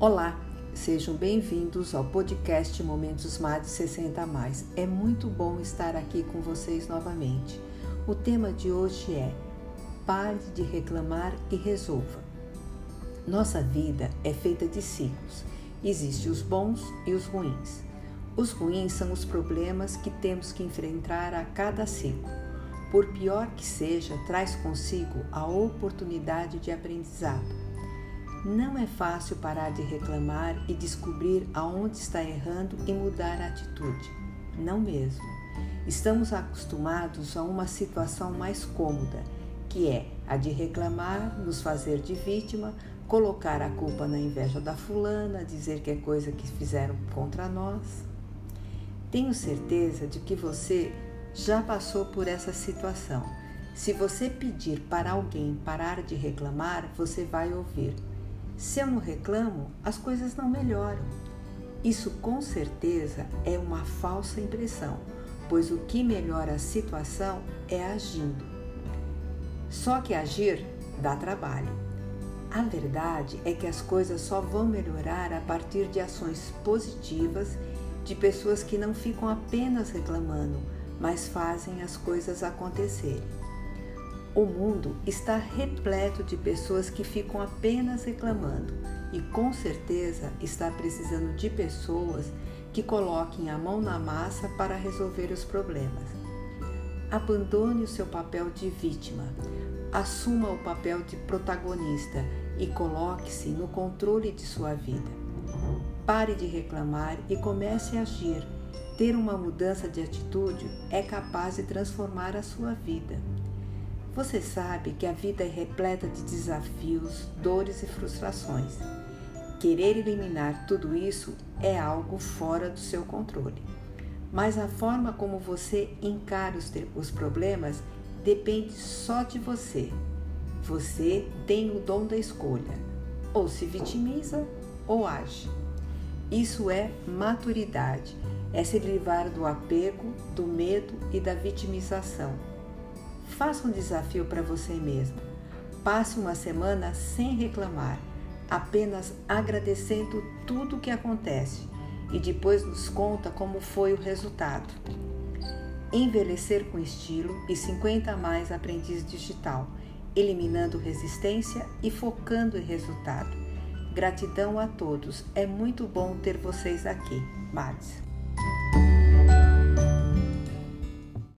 Olá, sejam bem-vindos ao podcast Momentos MAD 60 Mais. É muito bom estar aqui com vocês novamente. O tema de hoje é Pare de reclamar e resolva. Nossa vida é feita de ciclos. Existem os bons e os ruins. Os ruins são os problemas que temos que enfrentar a cada ciclo. Por pior que seja, traz consigo a oportunidade de aprendizado não é fácil parar de reclamar e descobrir aonde está errando e mudar a atitude. Não mesmo. Estamos acostumados a uma situação mais cômoda, que é a de reclamar, nos fazer de vítima, colocar a culpa na inveja da fulana, dizer que é coisa que fizeram contra nós. Tenho certeza de que você já passou por essa situação. Se você pedir para alguém parar de reclamar, você vai ouvir. Se eu não reclamo, as coisas não melhoram. Isso com certeza é uma falsa impressão, pois o que melhora a situação é agindo. Só que agir dá trabalho. A verdade é que as coisas só vão melhorar a partir de ações positivas de pessoas que não ficam apenas reclamando, mas fazem as coisas acontecerem. O mundo está repleto de pessoas que ficam apenas reclamando e com certeza está precisando de pessoas que coloquem a mão na massa para resolver os problemas. Abandone o seu papel de vítima, assuma o papel de protagonista e coloque-se no controle de sua vida. Pare de reclamar e comece a agir. Ter uma mudança de atitude é capaz de transformar a sua vida. Você sabe que a vida é repleta de desafios, dores e frustrações. Querer eliminar tudo isso é algo fora do seu controle. Mas a forma como você encara os, os problemas depende só de você. Você tem o dom da escolha. Ou se vitimiza ou age. Isso é maturidade, é se livrar do apego, do medo e da vitimização Faça um desafio para você mesmo. Passe uma semana sem reclamar, apenas agradecendo tudo o que acontece e depois nos conta como foi o resultado. Envelhecer com estilo e 50 a mais aprendiz digital, eliminando resistência e focando em resultado. Gratidão a todos. É muito bom ter vocês aqui. Mads.